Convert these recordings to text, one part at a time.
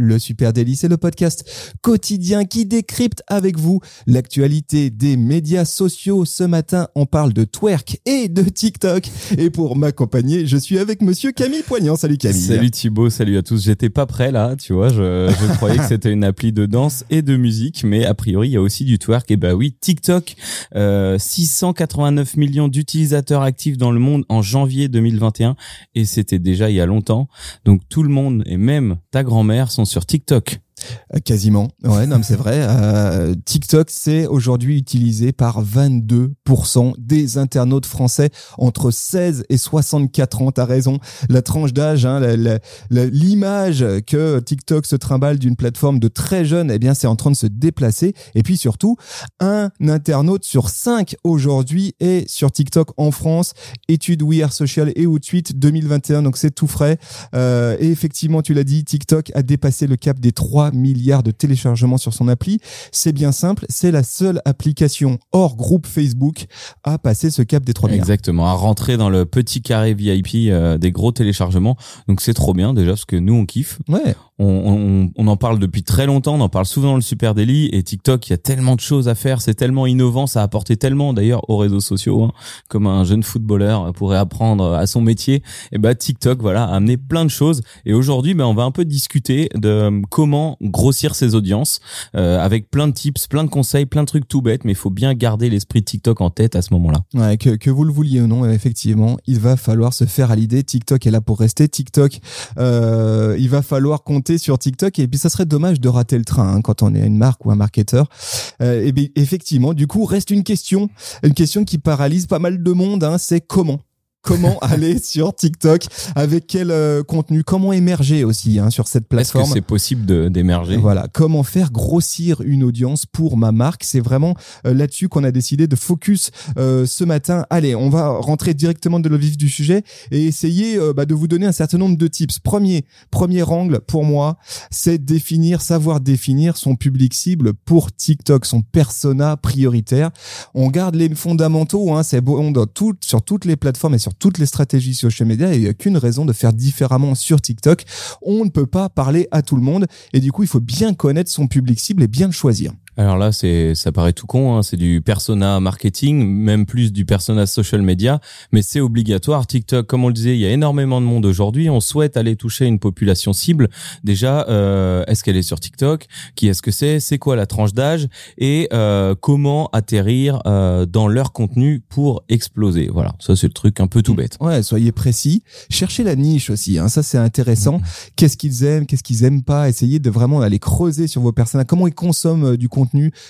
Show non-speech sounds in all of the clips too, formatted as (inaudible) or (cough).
Le Super Daily, c'est le podcast quotidien qui décrypte avec vous l'actualité des médias sociaux. Ce matin, on parle de twerk et de TikTok. Et pour m'accompagner, je suis avec monsieur Camille Poignant. Salut Camille. Salut Thibaut, salut à tous. J'étais pas prêt là, tu vois, je, je (laughs) croyais que c'était une appli de danse et de musique, mais a priori, il y a aussi du twerk. Et bah oui, TikTok, euh, 689 millions d'utilisateurs actifs dans le monde en janvier 2021 et c'était déjà il y a longtemps. Donc tout le monde et même ta grand-mère sont sur TikTok. Euh, Quasiment. Ouais, non, mais c'est vrai. (laughs) Euh, TikTok, c'est aujourd'hui utilisé par 22% des internautes français entre 16 et 64 ans. T'as raison. La tranche d'âge, hein, l'image que TikTok se trimballe d'une plateforme de très jeunes, eh bien, c'est en train de se déplacer. Et puis surtout, un internaute sur cinq aujourd'hui est sur TikTok en France. Étude We Are Social et Outsuite 2021. Donc c'est tout frais. Euh, et effectivement, tu l'as dit, TikTok a dépassé le cap des 3 milliards de téléchargements sur son appli. C'est bien simple, c'est la seule application hors groupe Facebook à passer ce cap des 3 milliards. Exactement, à rentrer dans le petit carré VIP euh, des gros téléchargements. Donc c'est trop bien déjà parce que nous on kiffe. Ouais, On, on, on en parle depuis très longtemps, on en parle souvent dans le Super Daily et TikTok, il y a tellement de choses à faire, c'est tellement innovant, ça a apporté tellement d'ailleurs aux réseaux sociaux, hein, comme un jeune footballeur pourrait apprendre à son métier. Et bah TikTok, voilà, a amené plein de choses. Et aujourd'hui, ben on va un peu discuter de euh, comment grossir ses audiences euh, avec plein de tips, plein de conseils, plein de trucs tout bêtes, mais il faut bien garder l'esprit TikTok en tête à ce moment-là. ouais que, que vous le vouliez ou non, effectivement, il va falloir se faire à l'idée. TikTok est là pour rester. TikTok, euh, il va falloir compter sur TikTok. Et puis, ça serait dommage de rater le train hein, quand on est une marque ou un marketeur. Euh, et bien, effectivement, du coup, reste une question, une question qui paralyse pas mal de monde. Hein, c'est comment Comment (laughs) aller sur TikTok Avec quel euh, contenu Comment émerger aussi hein, sur cette Est-ce que plateforme c'est possible d'émerger? Voilà, comment faire grossir une audience pour ma marque? C'est vraiment euh, là-dessus qu'on a décidé de focus euh, ce matin. Allez, on va rentrer directement dans le vif du sujet et essayer euh, bah, de vous donner un certain nombre de tips. Premier, premier angle pour moi, c'est définir, savoir définir son public cible pour TikTok, son persona prioritaire. On garde les fondamentaux, hein, c'est bon dans tout, sur toutes les plateformes et sur toutes les stratégies social media. et Il n'y a qu'une raison de faire différemment sur TikTok. On ne peut pas parler à tout le monde et du coup, il faut bien connaître son public cible et bien choisir. Alors là, c'est, ça paraît tout con, hein, c'est du persona marketing, même plus du persona social media, mais c'est obligatoire. TikTok, comme on le disait, il y a énormément de monde aujourd'hui. On souhaite aller toucher une population cible. Déjà, euh, est-ce qu'elle est sur TikTok? Qui est-ce que c'est? C'est quoi la tranche d'âge? Et euh, comment atterrir euh, dans leur contenu pour exploser? Voilà, ça c'est le truc un peu tout bête. Ouais, soyez précis. Cherchez la niche aussi. Hein, ça, c'est intéressant. Qu'est-ce qu'ils aiment, qu'est-ce qu'ils aiment pas? Essayez de vraiment aller creuser sur vos personnages. Comment ils consomment euh, du contenu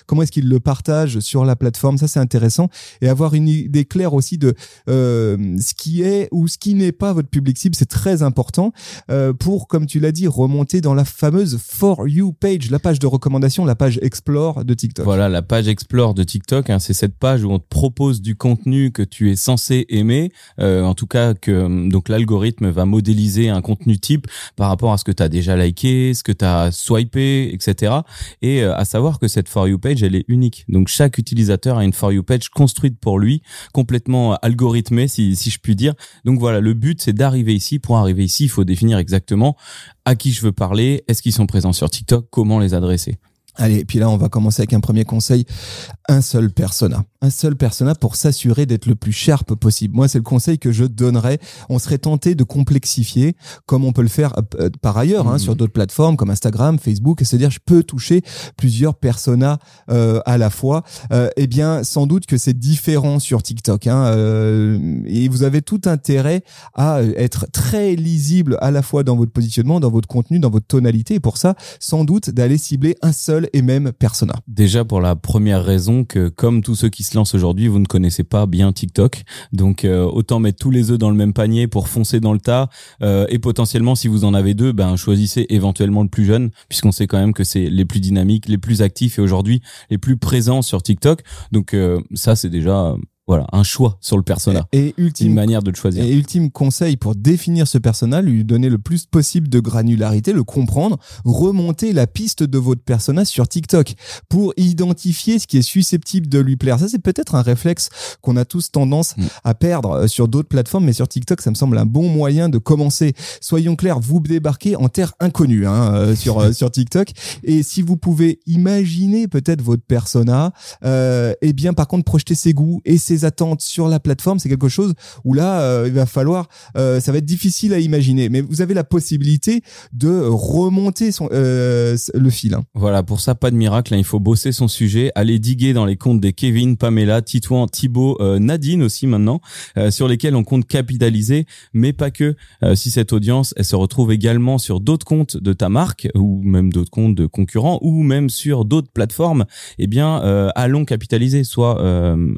Comment est-ce qu'ils le partagent sur la plateforme Ça, c'est intéressant. Et avoir une idée claire aussi de euh, ce qui est ou ce qui n'est pas votre public cible, c'est très important euh, pour, comme tu l'as dit, remonter dans la fameuse For You page, la page de recommandation, la page Explore de TikTok. Voilà, la page Explore de TikTok, hein, c'est cette page où on te propose du contenu que tu es censé aimer, euh, en tout cas que euh, donc l'algorithme va modéliser un contenu type par rapport à ce que tu as déjà liké, ce que tu as swipé, etc. Et à savoir que cette For You page, elle est unique. Donc chaque utilisateur a une For You page construite pour lui, complètement algorithmée si, si je puis dire. Donc voilà, le but c'est d'arriver ici. Pour arriver ici, il faut définir exactement à qui je veux parler, est-ce qu'ils sont présents sur TikTok, comment les adresser. Allez, puis là, on va commencer avec un premier conseil. Un seul persona. Un seul persona pour s'assurer d'être le plus sharp possible. Moi, c'est le conseil que je donnerais. On serait tenté de complexifier, comme on peut le faire euh, par ailleurs, hein, Mhm. sur d'autres plateformes comme Instagram, Facebook, et se dire, je peux toucher plusieurs personas euh, à la fois. Euh, eh bien, sans doute que c'est différent sur TikTok. Hein, euh, et vous avez tout intérêt à être très lisible à la fois dans votre positionnement, dans votre contenu, dans votre tonalité. Et pour ça, sans doute d'aller cibler un seul et même persona. Déjà pour la première raison que comme tous ceux qui se lancent aujourd'hui, vous ne connaissez pas bien TikTok. Donc euh, autant mettre tous les œufs dans le même panier pour foncer dans le tas euh, et potentiellement si vous en avez deux, ben choisissez éventuellement le plus jeune puisqu'on sait quand même que c'est les plus dynamiques, les plus actifs et aujourd'hui les plus présents sur TikTok. Donc euh, ça c'est déjà voilà un choix sur le persona, Et une ultime manière de le choisir. Et ultime conseil pour définir ce persona, lui donner le plus possible de granularité, le comprendre, remonter la piste de votre persona sur TikTok pour identifier ce qui est susceptible de lui plaire. Ça, c'est peut-être un réflexe qu'on a tous tendance Mm. à perdre euh, sur d'autres plateformes, mais sur TikTok, ça me semble un bon moyen de commencer. Soyons clairs, vous débarquez en terre inconnue hein, euh, sur euh, sur TikTok, et si vous pouvez imaginer peut-être votre persona, euh, eh bien par contre projeter ses goûts et ses attentes sur la plateforme, c'est quelque chose où là euh, il va falloir, euh, ça va être difficile à imaginer, mais vous avez la possibilité de remonter son euh, le fil. hein. Voilà, pour ça, pas de miracle. hein, il faut bosser son sujet, aller diguer dans les comptes des Kevin, Pamela, Titouan, Thibaut, Nadine aussi maintenant, sur lesquels on compte capitaliser, mais pas que. Si cette audience, elle se retrouve également sur d'autres comptes de ta marque, ou même d'autres comptes de concurrents, ou même sur d'autres plateformes, eh bien, allons capitaliser. Soit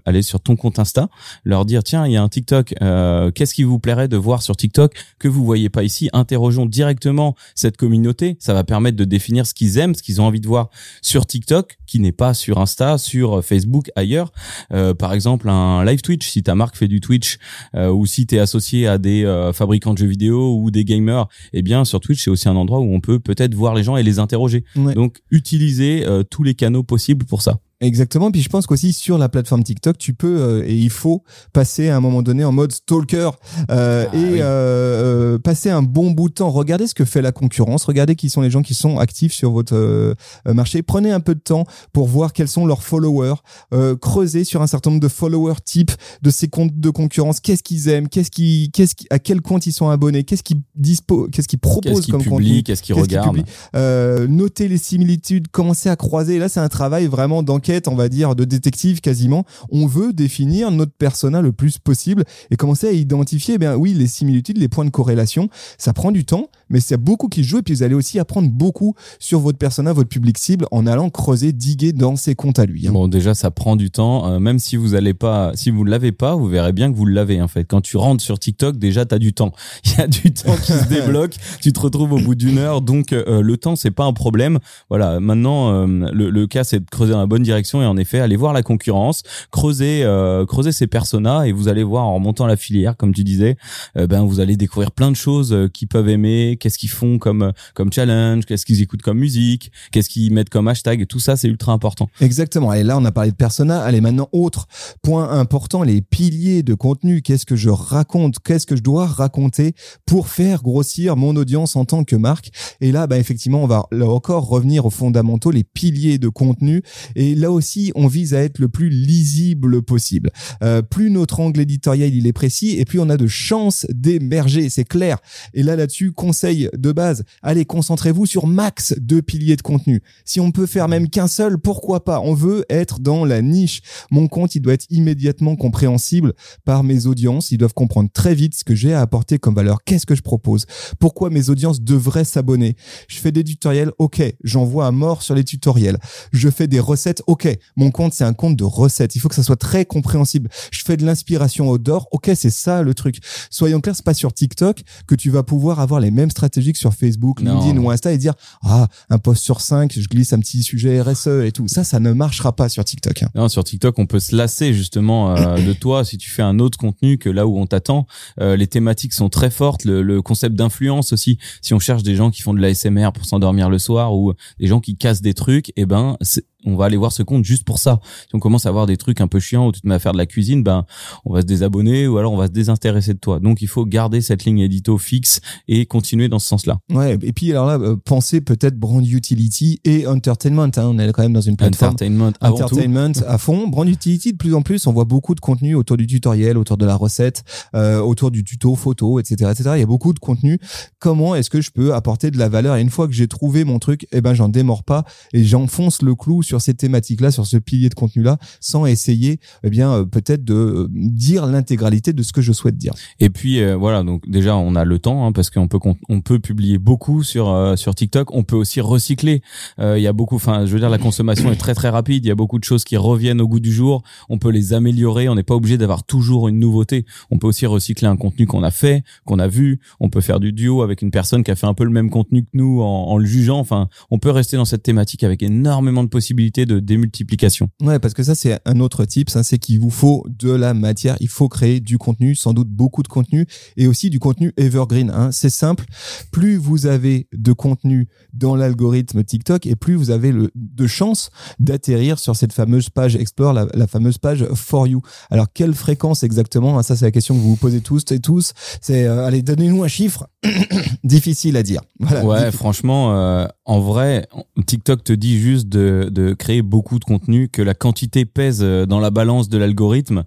aller sur ton compte Insta, leur dire, tiens, il y a un TikTok, euh, qu'est-ce qui vous plairait de voir sur TikTok que vous voyez pas ici? Interrogeons directement cette communauté. Ça va permettre de définir ce qu'ils aiment, ce qu'ils ont envie de voir sur TikTok, qui n'est pas sur Insta, sur euh, Facebook, ailleurs. Euh, par exemple, un live Twitch, si ta marque fait du Twitch, euh, ou si tu es associé à des euh, fabricants de jeux vidéo ou des gamers, eh bien sur Twitch, c'est aussi un endroit où on peut peut-être voir les gens et les interroger. Ouais. Donc, utiliser euh, tous les canaux possibles pour ça. Exactement. Puis je pense qu'aussi sur la plateforme TikTok, tu peux euh, et il faut passer à un moment donné en mode stalker euh, Ah, et oui. euh, euh, passer un bon bout de temps. Regardez ce que fait la concurrence. Regardez qui sont les gens qui sont actifs sur votre euh, euh, marché. Prenez un peu de temps pour voir quels sont leurs followers. Euh, creusez sur un certain nombre de followers types de ces comptes de concurrence. Qu'est-ce qu'ils aiment? Qu'est-ce qui, qu'est-ce qui, à quel compte ils sont abonnés? Qu'est-ce qu'ils dispo, qu'est-ce qu'ils proposent Qu'est-ce qu'ils comme contenu? Qu'est-ce qu'ils qu'ils regardent? euh, noter les similitudes, commencer à croiser. Là, c'est un travail vraiment d'enquête, on va dire, de détective quasiment. On veut définir notre persona le plus possible et commencer à identifier, eh bien oui, les similitudes, les points de corrélation. Ça prend du temps, mais c'est beaucoup qui jouent et puis vous allez aussi apprendre beaucoup sur votre persona, votre public cible en allant creuser, diguer dans ses comptes à lui. hein. Bon, déjà, ça prend du temps. Euh, même si vous allez pas, si vous ne l'avez pas, vous verrez bien que vous l'avez en fait. Quand tu rentres sur TikTok, déjà, t'as du temps. (laughs) Il y a du temps qui se débloque. (laughs) Tu te retrouves au bout d'une heure, donc euh, le temps, c'est pas un problème. Voilà. Maintenant, euh, le, le cas, c'est de creuser dans la bonne direction et en effet, aller voir la concurrence, creuser, euh, creuser ces personas et vous allez voir en remontant la filière, comme tu disais, euh, ben vous allez découvrir plein de choses euh, qu'ils peuvent aimer, qu'est-ce qu'ils font comme comme challenge, qu'est-ce qu'ils écoutent comme musique, qu'est-ce qu'ils mettent comme hashtag. Tout ça, c'est ultra important. Exactement. Et là, on a parlé de persona. Allez, maintenant, autre point important, les piliers de contenu. Qu'est-ce que je raconte? Qu'est-ce que je dois raconter pour faire grossir mon audience en tant que marque? Et là, bah, effectivement, on va encore revenir aux fondamentaux, les piliers de contenu. Et là aussi, on vise à être le plus lisible possible. Euh, plus notre angle éditorial il est précis, et plus on a de chances d'émerger. C'est clair. Et là, là-dessus, conseil de base. Allez, concentrez-vous sur max de piliers de contenu. Si on peut faire même qu'un seul, pourquoi pas? On veut être dans la niche. Mon compte, il doit être immédiatement compréhensible par mes audiences. Ils doivent comprendre très vite ce que j'ai à apporter comme valeur. Qu'est-ce que je propose? Pourquoi mes audiences devraient s'abonner? Je fais des tutoriels, ok. J'envoie à mort sur les tutoriels. Je fais des recettes, ok. Mon compte, c'est un compte de recettes. Il faut que ça soit très compréhensible. Je fais de l'inspiration outdoor, ok. C'est ça le truc. Soyons clairs, c'est pas sur TikTok que tu vas pouvoir avoir les mêmes stratégies que sur Facebook. LinkedIn ou Insta et dire ah un post sur cinq, je glisse un petit sujet RSE et tout. Ça, ça ne marchera pas sur TikTok. hein. Non, sur TikTok, on peut se lasser justement euh, (coughs) de toi si tu fais un autre contenu que là où on t'attend. Euh, les thématiques sont très fortes, le, le concept d'influence aussi. Si on cherche des gens qui font de l'ASMR pour s'endormir le soir ou des gens qui cassent des trucs, eh ben c'est- on va aller voir ce compte juste pour ça. Si on commence à voir des trucs un peu chiants où tu te mets à faire de la cuisine, ben on va se désabonner ou alors on va se désintéresser de toi. Donc il faut garder cette ligne édito fixe et continuer dans ce sens-là. Ouais. Et puis alors là, euh, pensez peut-être brand utility et entertainment. hein. On est quand même dans une plateforme Entertainment avant tout. Entertainment à fond, brand utility de plus en plus. On voit beaucoup de contenu autour du tutoriel, autour de la recette, euh, autour du tuto, photo, etc., etc. Il y a beaucoup de contenu. Comment est-ce que je peux apporter de la valeur? Et une fois que j'ai trouvé mon truc, eh ben j'en démords pas et j'enfonce le clou sur ces thématiques-là, sur ce pilier de contenu-là, sans essayer, eh bien euh, peut-être de euh, dire l'intégralité de ce que je souhaite dire. Et puis euh, voilà, donc déjà on a le temps hein, parce qu'on peut on peut publier beaucoup sur euh, sur TikTok. On peut aussi recycler. Euh, Il y a beaucoup, enfin je veux dire la consommation est très très rapide. Il y a beaucoup de choses qui reviennent au goût du jour. On peut les améliorer. On n'est pas obligé d'avoir toujours une nouveauté. On peut aussi recycler un contenu qu'on a fait, qu'on a vu. On peut faire du duo avec une personne qui a fait un peu le même contenu que nous en le jugeant. Enfin, on peut rester dans cette thématique avec énormément de possibilités possibilité de démultiplication. Ouais, parce que ça c'est un autre type, ça c'est qu'il vous faut de la matière, il faut créer du contenu, sans doute beaucoup de contenu et aussi du contenu evergreen. Hein. C'est simple, plus vous avez de contenu dans l'algorithme TikTok et plus vous avez le, de chances d'atterrir sur cette fameuse page Explore, la, la, fameuse page For You. Alors quelle fréquence exactement hein, Ça c'est la question que vous vous posez tous et tous. C'est euh, allez donnez-nous un chiffre. (coughs) difficile à dire. Voilà, ouais, franchement, euh, en vrai, TikTok te dit juste de, de créer beaucoup de contenu, que la quantité pèse euh, dans la balance de l'algorithme.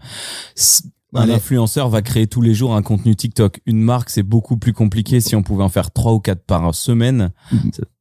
Un influenceur va créer tous les jours un contenu TikTok. Une marque, c'est beaucoup plus compliqué si on pouvait en faire trois ou quatre par semaine.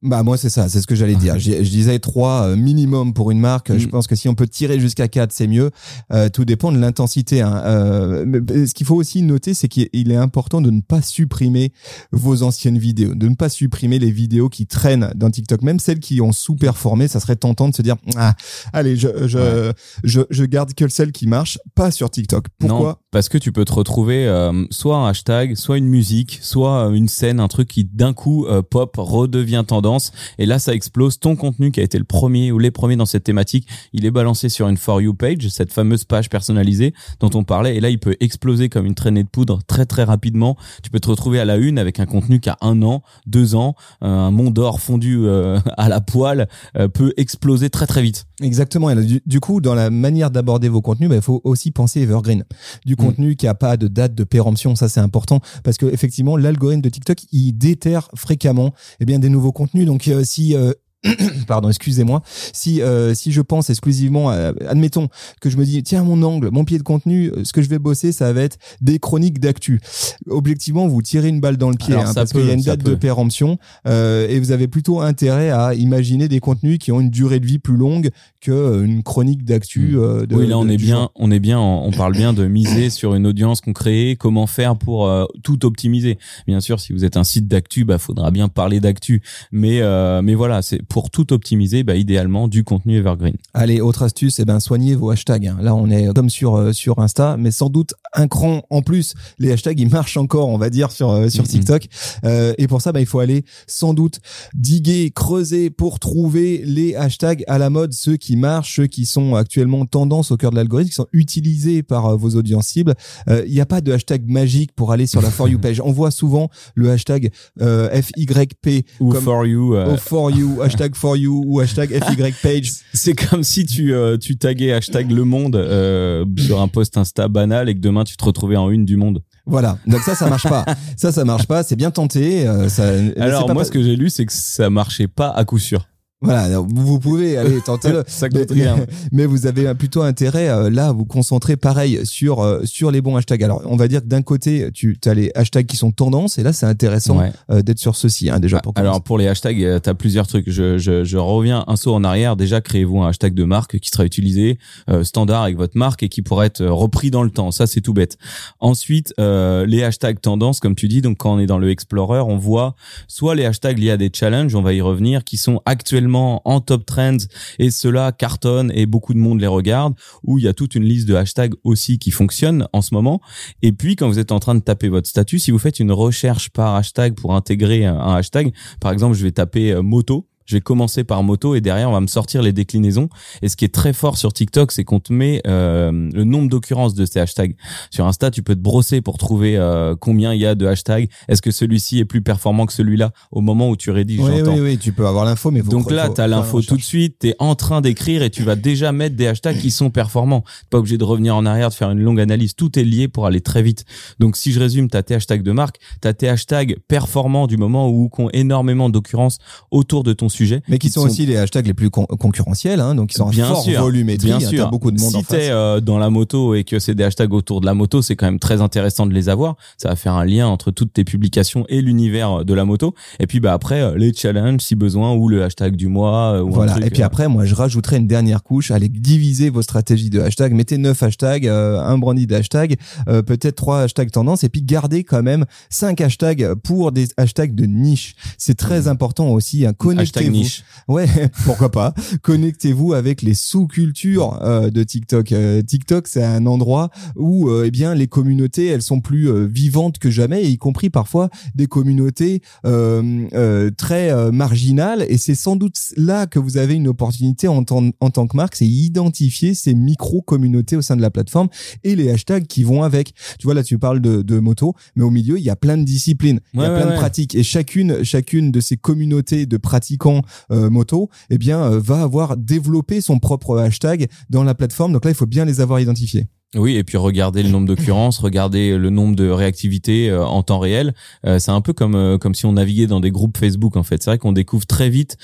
Bah moi c'est ça, c'est ce que j'allais dire. Je, disais trois euh, minimum pour une marque. Je mm. pense que si on peut tirer jusqu'à quatre, c'est mieux. Euh, tout dépend de l'intensité. Hein. Euh, ce qu'il faut aussi noter, c'est qu'il est important de ne pas supprimer vos anciennes vidéos, de ne pas supprimer les vidéos qui traînent dans TikTok, même celles qui ont sous-performé. Ça serait tentant de se dire, ah, allez, je je, je, je garde que celles qui marchent, pas sur TikTok. Pourquoi? Parce que tu peux te retrouver euh, soit un hashtag, soit une musique, soit euh, une scène, un truc qui d'un coup euh, pop, redevient tendance, et là ça explose. Ton contenu qui a été le premier ou les premiers dans cette thématique, il est balancé sur une For You page, cette fameuse page personnalisée dont on parlait, et là il peut exploser comme une traînée de poudre très très rapidement. Tu peux te retrouver à la une avec un contenu qui a un an, deux ans, un mont d'or fondu (laughs) à la poêle peut exploser très très vite. Exactement. Et du, coup, dans la manière d'aborder vos contenus, bah, il faut aussi penser evergreen. Du Mm. Contenu qui a pas de date de péremption, ça c'est important parce que effectivement l'algorithme de TikTok il déterre fréquemment eh bien des nouveaux contenus. Donc euh, si euh, (clears throat) pardon, excusez-moi, si euh, si je pense exclusivement, admettons que je me dis tiens mon angle, mon pied de contenu, ce que je vais bosser, ça va être des chroniques d'actu. Objectivement, vous tirez une balle dans le pied hein, parce qu'il y a une date de péremption euh, et vous avez plutôt intérêt à imaginer des contenus qui ont une durée de vie plus longue que euh, une chronique d'actu. Hmm. Euh, oui, là on est bien, on est bien, on parle bien de miser (coughs) sur une audience qu'on crée, comment faire pour tout optimiser. Bien sûr, si vous êtes un site d'actu, bah faudra bien parler d'actu, mais mais voilà, c'est pour tout optimiser, bah, idéalement du contenu evergreen. Allez, autre astuce, eh ben soignez vos hashtags. Hein. Là, on est comme sur euh, sur Insta, mais sans doute un cran en plus. Les hashtags, ils marchent encore, on va dire sur euh, sur TikTok. Euh, et pour ça, bah, il faut aller sans doute diguer, creuser pour trouver les hashtags à la mode, ceux qui marchent, ceux qui sont actuellement tendance au cœur de l'algorithme, qui sont utilisés par vos audiences cibles. Il n'y a pas de hashtag magique pour aller sur la for you (laughs) page. On voit souvent le hashtag FYP ou for you, ou for you (laughs) hashtag for you ou hashtag (laughs) FY page. C'est comme si tu, euh, tu taguais hashtag le monde euh, sur un post Insta banal et que demain tu te retrouvais en une du monde. Voilà. Donc ça, ça marche pas. ça, ça marche pas. C'est bien tenté. Euh, ça, Alors moi, ce que j'ai lu, c'est que ça marchait pas à coup sûr. Voilà, vous pouvez aller tenter le. (laughs) ça coûte rien. (laughs) Mais vous avez plutôt intérêt euh, là à vous concentrer pareil sur euh, sur les bons hashtags. Alors on va dire que d'un côté tu as les hashtags qui sont tendances et là c'est intéressant euh, d'être sur ceci hein, déjà. Pour Alors pour les hashtags, tu as plusieurs trucs. Je, je, je, reviens un saut en arrière. Déjà créez-vous un hashtag de marque qui sera utilisé standard avec votre marque et qui pourra être repris dans le temps. Ça c'est tout bête. Ensuite les hashtags tendances comme tu dis. Donc quand on est dans le Explorer, on voit soit les hashtags liés à des challenges, on va y revenir, qui sont actuellement en top trends et cela cartonne et beaucoup de monde les regarde, où il y a toute une liste de hashtags aussi qui fonctionnent en ce moment. Et puis quand vous êtes en train de taper votre statut, si vous faites une recherche par hashtag pour intégrer un hashtag, par exemple je vais taper euh, moto, je vais commencer par moto et derrière on va me sortir les déclinaisons. Et ce qui est très fort sur TikTok, c'est qu'on te met euh, le nombre d'occurrences de ces hashtags. Sur Insta, tu peux te brosser pour trouver euh, combien il y a de hashtags. Est-ce que celui-ci est plus performant que celui-là? Au moment où tu rédiges Oui, oui, oui, tu peux avoir l'info, mais donc là, tu as l'info tout de suite. Tu es en train d'écrire et tu vas déjà mettre des hashtags qui sont performants. Pas obligé de revenir en arrière, de faire une longue analyse. Tout est lié pour aller très vite. Donc si je résume, tu as tes hashtags de marque, tu as tes hashtags performants du moment où ont énormément d'occurrences autour de ton sujet. Mais qui, sont, aussi les hashtags les plus concurrentiels, hein, donc ils sont bien fort sûr, volumétrie. Bien sûr. beaucoup de monde si en face. Euh, dans la moto et que c'est des hashtags autour de la moto, c'est quand même très intéressant de les avoir. Ça va faire un lien entre toutes tes publications et l'univers de la moto. Et puis bah après euh, les challenges si besoin ou le hashtag du mois. Euh, ou voilà. Un truc, et puis après, moi je rajouterai une dernière couche. Allez diviser vos stratégies de hashtags. Mettez neuf hashtags, un brandy de hashtags, peut-être trois hashtags tendance, et puis gardez quand même cinq hashtags pour des hashtags de niche. C'est très important aussi. Hein, connectez-vous. Niche. Ouais, (laughs) pourquoi pas. Connectez-vous avec les sous-cultures euh, de TikTok. Euh, TikTok, c'est un endroit où, euh, eh bien, les communautés, elles sont plus euh, vivantes que jamais, y compris parfois des communautés euh, euh, très euh, marginales. Et c'est sans doute là que vous avez une opportunité en tant, en tant que marque, c'est identifier ces micro-communautés au sein de la plateforme et les hashtags qui vont avec. Tu vois, là, tu parles de, de moto, mais au milieu, il y a plein de disciplines, il y a ouais, plein de pratiques. Et chacune, chacune de ces communautés de pratiquants euh, moto, eh bien, euh, va avoir développé son propre hashtag dans la plateforme. Donc là, il faut bien les avoir identifiés. Oui, et puis regarder le nombre d'occurrences, regarder le nombre de réactivités euh, en temps réel. Euh, c'est un peu comme euh, comme si on naviguait dans des groupes Facebook en fait. C'est vrai qu'on découvre très vite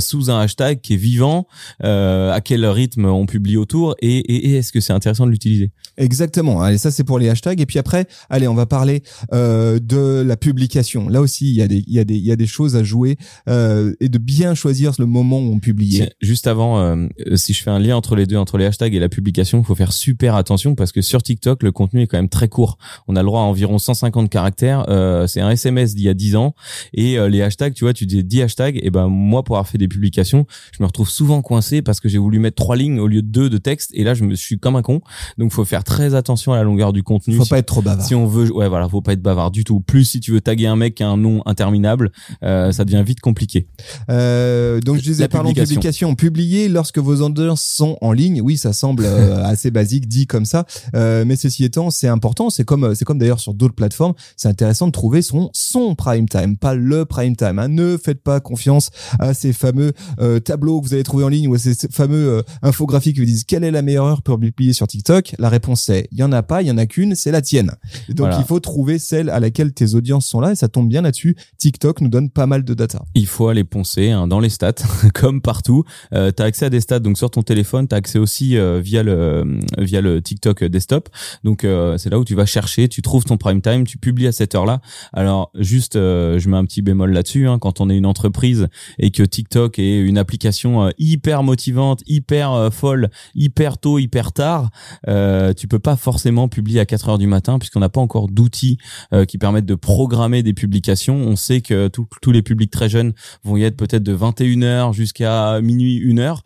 sous un hashtag qui est vivant à quel rythme on publie autour et, et, et est-ce que c'est intéressant de l'utiliser. Exactement. Allez, ça c'est pour les hashtags. Et puis après, allez, on va parler euh, de la publication. Là aussi, il y a des, il y a des, il y a des choses à jouer euh, et de bien choisir le moment où on publie. Juste avant, euh, si je fais un lien entre les deux, entre les hashtags et la publication, il faut faire super attention parce que sur TikTok, le contenu est quand même très court. On a le droit à environ 150 caractères. Euh, c'est un SMS d'il y a 10 ans. Et euh, les hashtags, tu vois, tu dis 10 hashtags. Et ben moi, pour avoir fait des publications, je me retrouve souvent coincé parce que j'ai voulu mettre trois lignes au lieu de deux de texte. Et là, je me suis comme un con. Donc, faut faire très attention à la longueur du contenu. Faut Si- pas être trop bavard. si on veut, ouais, voilà, faut pas être bavard du tout. Plus si tu veux taguer un mec qui a un nom interminable, euh, ça devient vite compliqué. Euh, donc je disais, parlons de publication. publication. Publier lorsque vos audiences sont en ligne. Oui, ça semble euh, (laughs) assez basique dit comme ça, euh, mais ceci étant, c'est important. C'est comme, c'est comme d'ailleurs sur d'autres plateformes. C'est intéressant de trouver son son prime time, pas le prime time. hein. Ne faites pas confiance à ces fameux euh, tableaux que vous allez trouver en ligne ou à ces fameux euh, infographies qui vous disent quelle est la meilleure heure pour publier sur TikTok. La réponse c'est il y en a pas, il y en a qu'une, c'est la tienne. Et donc Voilà. il faut trouver celle à laquelle tes audiences sont là et ça tombe bien là-dessus. TikTok nous donne pas mal de data. il faut aller poncer hein, dans les stats, (laughs) comme partout. Euh, tu as accès à des stats, donc sur ton téléphone, tu as accès aussi euh, via le euh, via le TikTok desktop. Donc euh, c'est là où tu vas chercher, tu trouves ton prime time, tu publies à cette heure-là. Alors juste, euh, je mets un petit bémol là-dessus. Hein, quand on est une entreprise et que TikTok est une application euh, hyper motivante, hyper euh, folle, hyper tôt, hyper tard, euh, tu peux pas forcément publier à 4 heures du matin puisqu'on n'a pas encore d'outils euh, qui permettent de programmer des publications. On sait que tous- tous les publics très jeunes vont y être peut-être de 21h jusqu'à minuit, 1h.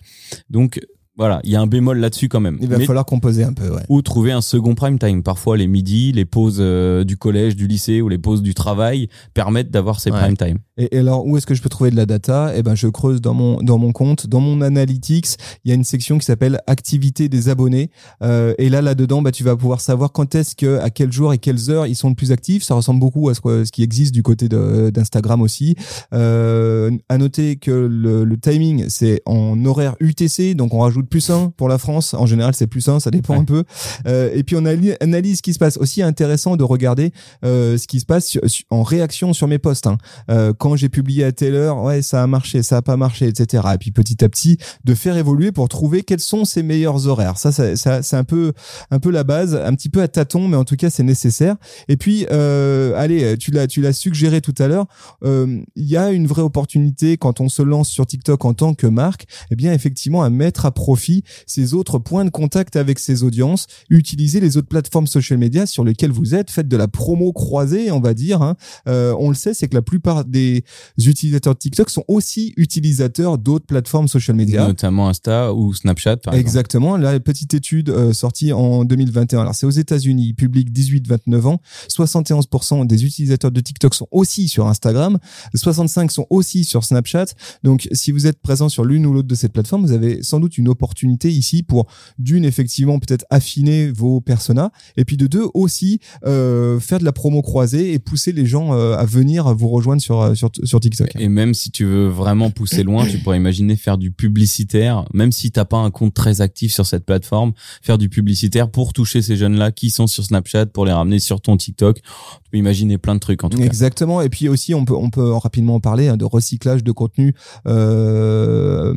Donc voilà, il y a un bémol là-dessus quand même. Il va Mais- falloir composer un peu, ouais. ou trouver un second prime time. Parfois, les midis, les pauses euh, du collège, du lycée ou les pauses du travail permettent d'avoir ces Ouais. prime time. Et, et alors, où est-ce que je peux trouver de la data? Eh ben, je creuse dans mon dans mon compte, dans mon analytics. Il y a une section qui s'appelle activité des abonnés. Euh, et là, là dedans, bah, tu vas pouvoir savoir quand est-ce que, à quel jour et quelles heures ils sont le plus actifs. Ça ressemble beaucoup à ce, que- ce qui existe du côté d'Instagram aussi. Euh, à noter que le, le timing, c'est en horaire UTC, donc on rajoute plus un pour la France. En général, c'est plus un, ça dépend Ouais. un peu. Euh, et puis on analyse ce qui se passe. Aussi intéressant de regarder euh, ce qui se passe sur- sur- en réaction sur mes posts. hein. Euh, j'ai publié à telle heure, ouais, ça a marché, ça a pas marché, etc. Et puis petit à petit, de faire évoluer pour trouver quels sont ses meilleurs horaires. Ça, ça, ça- c'est un peu, un peu la base, un petit peu à tâtons, mais en tout cas, c'est nécessaire. Et puis, euh, allez, tu l'as, tu l'as suggéré tout à l'heure. euh, Il y a une vraie opportunité quand on se lance sur TikTok en tant que marque, eh bien, effectivement, à mettre à profit ces autres points de contact avec ses audiences, utiliser les autres plateformes social media sur lesquelles vous êtes, faites de la promo croisée, on va dire. hein. Euh, on le sait, c'est que la plupart des utilisateurs de TikTok sont aussi utilisateurs d'autres plateformes social media. Notamment Insta ou Snapchat, par exemple. Exactement. La petite étude euh, sortie en 2021. Alors c'est aux États-Unis, public 18-29 ans. 71% des utilisateurs de TikTok sont aussi sur Instagram. 65 sont aussi sur Snapchat. Donc si vous êtes présent sur l'une ou l'autre de ces plateformes, vous avez sans doute une opportunité ici pour d'une effectivement peut-être affiner vos personas et puis de deux aussi euh, faire de la promo croisée et pousser les gens euh, à venir vous rejoindre sur euh, sur, sur TikTok. Et même si tu veux vraiment pousser loin, tu pourrais imaginer faire du publicitaire, même si t'as pas un compte très actif sur cette plateforme, faire du publicitaire pour toucher ces jeunes-là qui sont sur Snapchat, pour les ramener sur ton TikTok. Tu peux imaginer plein de trucs en tout cas. Exactement. Et puis aussi, on peut, on peut rapidement en parler hein, de recyclage de contenu euh,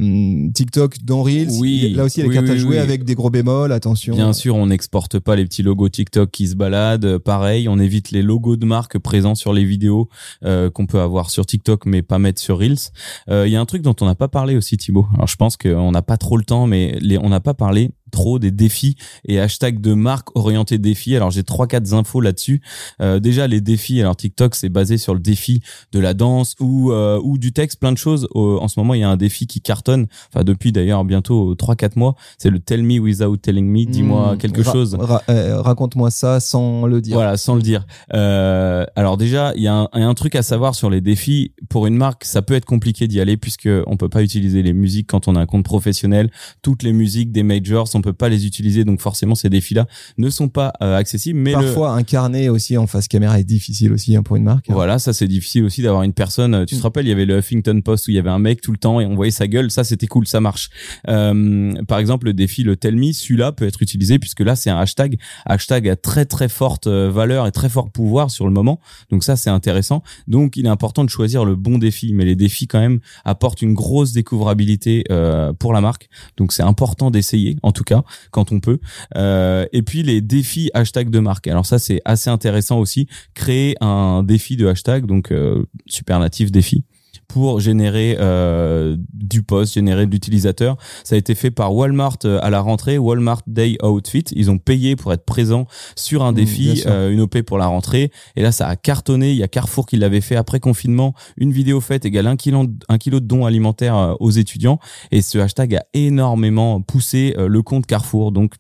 TikTok dans Reels. Oui, Là aussi, les oui, cartes à jouer oui. avec des gros bémols. Attention. Bien sûr, on n'exporte pas les petits logos TikTok qui se baladent. Pareil, on évite les logos de marque présents sur les vidéos euh, qu'on peut avoir sur TikTok, mais pas mettre sur Reels. Euh, Il y a un truc dont on n'a pas parlé aussi, Thibaut. Alors, je pense qu'on n'a pas trop le temps, mais on n'a pas parlé. Trop des défis et hashtags de marque orientés défis. Alors j'ai trois quatre infos là-dessus. Euh, déjà les défis. Alors TikTok c'est basé sur le défi de la danse ou euh, ou du texte, plein de choses. en ce moment il y a un défi qui cartonne. Enfin depuis d'ailleurs bientôt trois quatre mois. C'est le Tell Me Without Telling Me. Dis-moi Hmm, quelque ra- chose. ra- euh, Raconte-moi ça sans le dire. Voilà, sans le dire. Euh, alors déjà, il y, a un- il y a un truc à savoir sur les défis. Pour une marque, ça peut être compliqué d'y aller puisque on peut pas utiliser les musiques quand on a un compte professionnel. Toutes les musiques des majors, on peut pas les utiliser. Donc forcément, ces défis-là ne sont pas euh, accessibles. Mais le- Parfois, incarner aussi en face caméra est difficile aussi hein, pour une marque. voilà, ça c'est difficile aussi d'avoir une personne. Tu te Mm. rappelles, il y avait le Huffington Post où il y avait un mec tout le temps et on voyait sa gueule. Ça c'était cool, ça marche. Euh, par exemple, le défi le Tell Me, celui-là peut être utilisé puisque là c'est un hashtag, hashtag à très très forte euh, valeur et très fort pouvoir sur le moment. Donc ça c'est intéressant. Donc il est important de choisir le bon défi, mais les défis quand même apportent une grosse découvrabilité euh, pour la marque. Donc c'est important d'essayer, en tout cas quand on peut. Euh, et puis les défis hashtag de marque. Alors ça c'est assez intéressant aussi. Créer un défi de hashtag, donc euh, supernatif défi pour générer euh, du post, générer de l'utilisateur. Ça a été fait par Walmart euh, à la rentrée, Walmart Day Outfit. Ils ont payé pour être présents sur un Mmh, défi, euh, une OP pour la rentrée. Et là, ça a cartonné. Il y a Carrefour qui l'avait fait après confinement. Une vidéo faite égale un kilo, un kilo de dons alimentaires euh, aux étudiants. Et ce hashtag a énormément poussé le compte Carrefour. Donc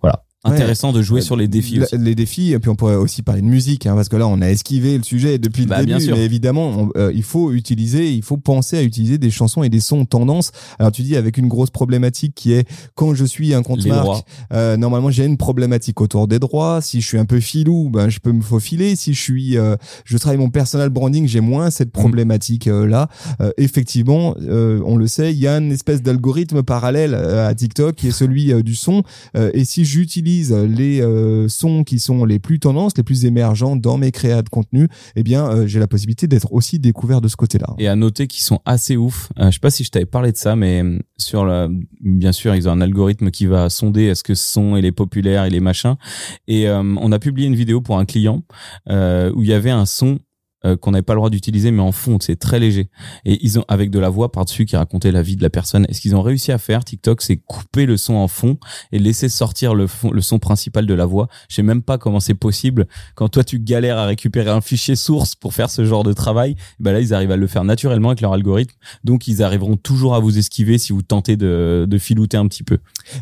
voilà. Intéressant de jouer sur les défis aussi. Les défis, et puis on pourrait aussi parler de musique, hein, parce que là on a esquivé le sujet depuis le Bah, bien début, sûr. mais évidemment on- euh, il faut utiliser, il faut penser à utiliser des chansons et des sons tendance. Alors tu dis avec une grosse problématique qui est quand je suis un compte marque, euh, normalement j'ai une problématique autour des droits. Si je suis un peu filou, ben je peux me faufiler. Si je suis, euh, je travaille mon personal branding, j'ai moins cette Mm. problématique euh, là. Euh, effectivement, euh, on le sait, il y a une espèce d'algorithme parallèle euh, à TikTok qui est celui euh, du son. Euh, et si j'utilise les euh, sons qui sont les plus tendances, les plus émergents dans mes créas de contenu, eh bien, euh, j'ai la possibilité d'être aussi découvert de ce côté-là. Et à noter qu'ils sont assez ouf. Euh, je sais pas si je t'avais parlé de ça, mais sur la, bien sûr, ils ont un algorithme qui va sonder est-ce que ce son il est populaire, il est machin. Et on a publié une vidéo pour un client où il y avait un son euh, qu'on n'avait pas le droit d'utiliser, mais en fond, c'est très léger. Et ils ont, avec de la voix par-dessus qui racontait la vie de la personne. Et ce qu'ils ont réussi à faire, TikTok, c'est couper le son en fond et laisser sortir le, fond, le son principal de la voix. Je sais même pas comment c'est possible. Quand toi, tu galères à récupérer un fichier source pour faire ce genre de travail, ben là, ils arrivent à le faire naturellement avec leur algorithme. Donc, ils arriveront toujours à vous esquiver si vous tentez de, de filouter un petit peu.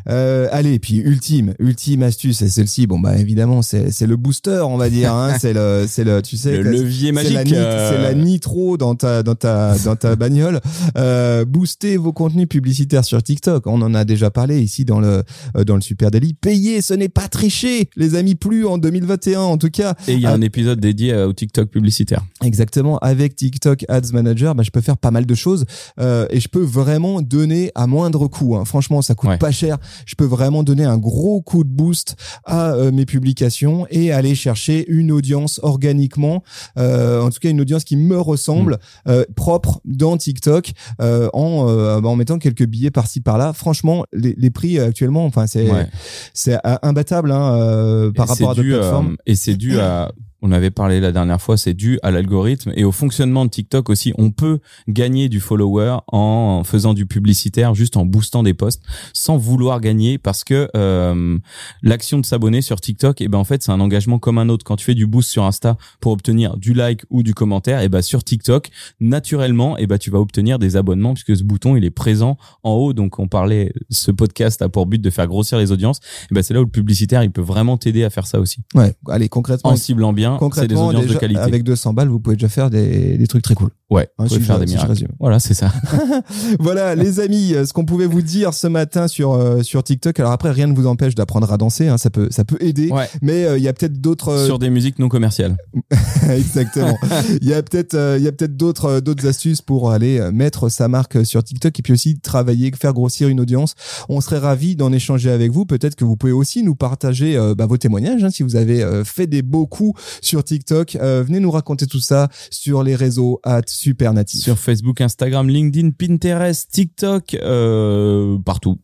Euh, allez, puis ultime, ultime astuce, et celle-ci, bon bah évidemment, c'est c'est le booster, on va dire, hein, (laughs) c'est le, c'est le, tu sais, Le levier c'est magique. la, euh, c'est la nitro dans ta dans ta dans ta bagnole. Euh, booster vos contenus publicitaires sur TikTok. On en a déjà parlé ici dans le euh, dans le Super Daily. Payer, ce n'est pas tricher, les amis. Plus en 2021, en tout cas. Et il y a Ah. un épisode dédié euh, au TikTok publicitaire. Exactement. Avec TikTok Ads Manager, bah, je peux faire pas mal de choses euh, et je peux vraiment donner à moindre coût. hein. Franchement, ça coûte Ouais. pas cher. Je peux vraiment donner un gros coup de boost à euh, mes publications et aller chercher une audience organiquement, euh, en tout cas une audience qui me ressemble, Mm. euh, propre dans TikTok, euh, en, euh, en mettant quelques billets par-ci par-là. Franchement, les, les prix euh, actuellement, enfin c'est Ouais. c'est euh, imbattable hein, euh, par Et rapport à d'autres euh, plateformes. et c'est dû à, on avait parlé la dernière fois, c'est dû à l'algorithme et au fonctionnement de TikTok aussi. On peut gagner du follower en faisant du publicitaire, juste en boostant des posts, sans vouloir gagner, parce que euh, l'action de s'abonner sur TikTok, et ben en fait c'est un engagement comme un autre. Quand tu fais du boost sur Insta pour obtenir du like ou du commentaire, et ben sur TikTok, naturellement, et ben tu vas obtenir des abonnements puisque ce bouton il est présent en haut. Donc on parlait, ce podcast a pour but de faire grossir les audiences. Et ben c'est là où le publicitaire il peut vraiment t'aider à faire ça aussi Ouais, allez concrètement. en ciblant bien, c'est des Concrètement, audiences déjà, de qualité. avec 200 balles, vous pouvez déjà faire des, des trucs très cool. Ouais, Hein, vous pouvez faire je- des miracles. Voilà, c'est ça. (laughs) voilà, les amis, ce qu'on pouvait vous dire ce matin sur euh, sur TikTok. Alors après, rien ne vous empêche d'apprendre à danser, hein, ça peut ça peut aider. Ouais. Mais euh, il y a peut-être d'autres. euh, Sur des musiques non commerciales. (laughs) Exactement. (laughs) Il y a peut-être euh, il y a peut-être d'autres d'autres astuces pour aller mettre sa marque sur TikTok et puis aussi travailler, faire grossir une audience. On serait ravi d'en échanger avec vous. Peut-être que vous pouvez aussi nous partager bah, vos témoignages hein, si vous avez fait des beaux coups sur TikTok. Euh, venez nous raconter tout ça sur les réseaux at Supernatif. Sur Facebook, Instagram, LinkedIn, Pinterest, TikTok, euh, partout.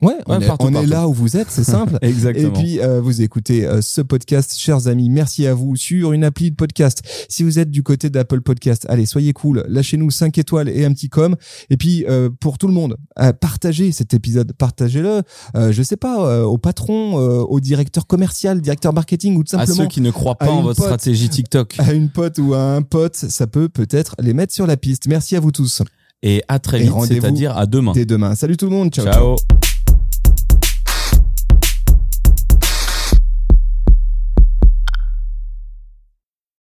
Ouais, on, Ouais, est, partout, on est partout. là où vous êtes, c'est simple. (laughs) Exactement. Et puis, euh, vous écoutez euh, ce podcast, chers amis. Merci à vous sur une appli de podcast. Si vous êtes du côté d'Apple Podcast, allez, soyez cool. Lâchez-nous 5 étoiles et un petit com. Et puis, euh, pour tout le monde, euh, partagez cet épisode. Partagez-le, euh, je sais pas, euh, au patron, euh, au directeur commercial, directeur marketing ou tout à simplement ceux qui ne croient à pas en votre pote. stratégie TikTok. (laughs) à une pote ou à un pote, ça peut peut-être les mettre sur la piste. Merci à vous tous. Et à très Et vite, c'est-à-dire à demain. Dès demain. Salut tout le monde. ciao. Ciao.